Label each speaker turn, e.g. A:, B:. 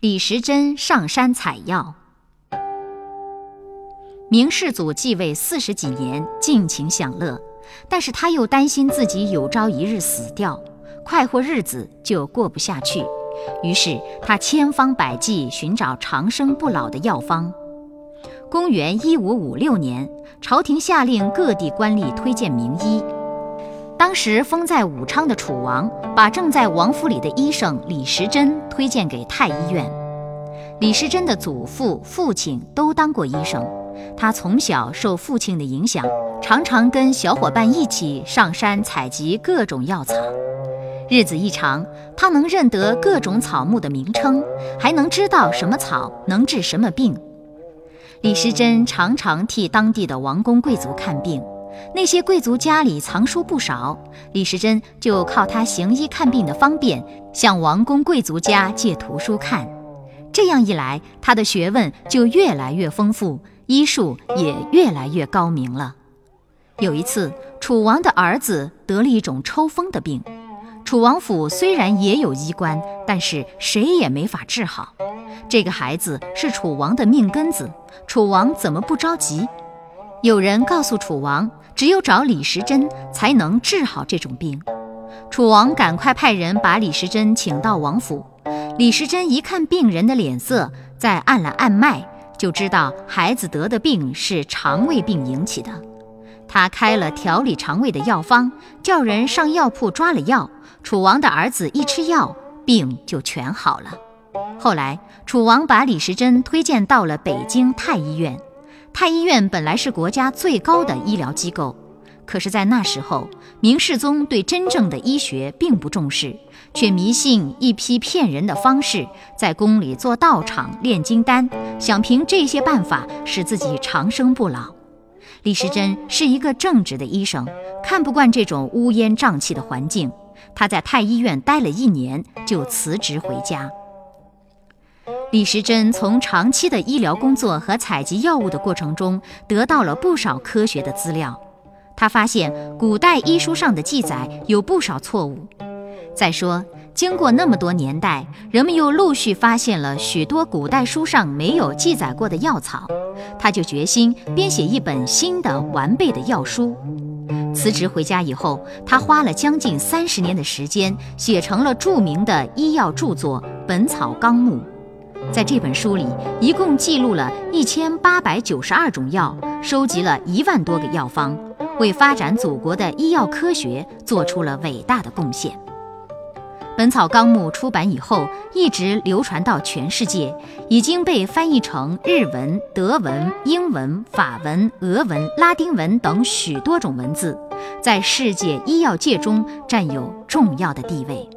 A: 李时珍上山采药。明世祖继位四十几年，尽情享乐，但是他又担心自己有朝一日死掉，快活日子就过不下去。于是他千方百计寻找长生不老的药方。公元一五五六年，朝廷下令各地官吏推荐名医。当时封在武昌的楚王，把正在王府里的医生李时珍推荐给太医院。李时珍的祖父、父亲都当过医生，他从小受父亲的影响，常常跟小伙伴一起上山采集各种药草。日子一长，他能认得各种草木的名称，还能知道什么草能治什么病。李时珍常常替当地的王公贵族看病。那些贵族家里藏书不少，李时珍就靠他行医看病的方便，向王公贵族家借图书看。这样一来，他的学问就越来越丰富，医术也越来越高明了。有一次，楚王的儿子得了一种抽风的病，楚王府虽然也有医官，但是谁也没法治好。这个孩子是楚王的命根子，楚王怎么不着急？有人告诉楚王。只有找李时珍才能治好这种病。楚王赶快派人把李时珍请到王府。李时珍一看病人的脸色，再按了按脉，就知道孩子得的病是肠胃病引起的。他开了调理肠胃的药方，叫人上药铺抓了药。楚王的儿子一吃药，病就全好了。后来，楚王把李时珍推荐到了北京太医院。太医院本来是国家最高的医疗机构，可是，在那时候，明世宗对真正的医学并不重视，却迷信一批骗人的方式，在宫里做道场、炼金丹，想凭这些办法使自己长生不老。李时珍是一个正直的医生，看不惯这种乌烟瘴气的环境，他在太医院待了一年，就辞职回家。李时珍从长期的医疗工作和采集药物的过程中，得到了不少科学的资料。他发现古代医书上的记载有不少错误。再说，经过那么多年代，人们又陆续发现了许多古代书上没有记载过的药草。他就决心编写一本新的完备的药书。辞职回家以后，他花了将近三十年的时间，写成了著名的医药著作《本草纲目》。在这本书里，一共记录了一千八百九十二种药，收集了一万多个药方，为发展祖国的医药科学做出了伟大的贡献。《本草纲目》出版以后，一直流传到全世界，已经被翻译成日文、德文、英文、法文、俄文、拉丁文等许多种文字，在世界医药界中占有重要的地位。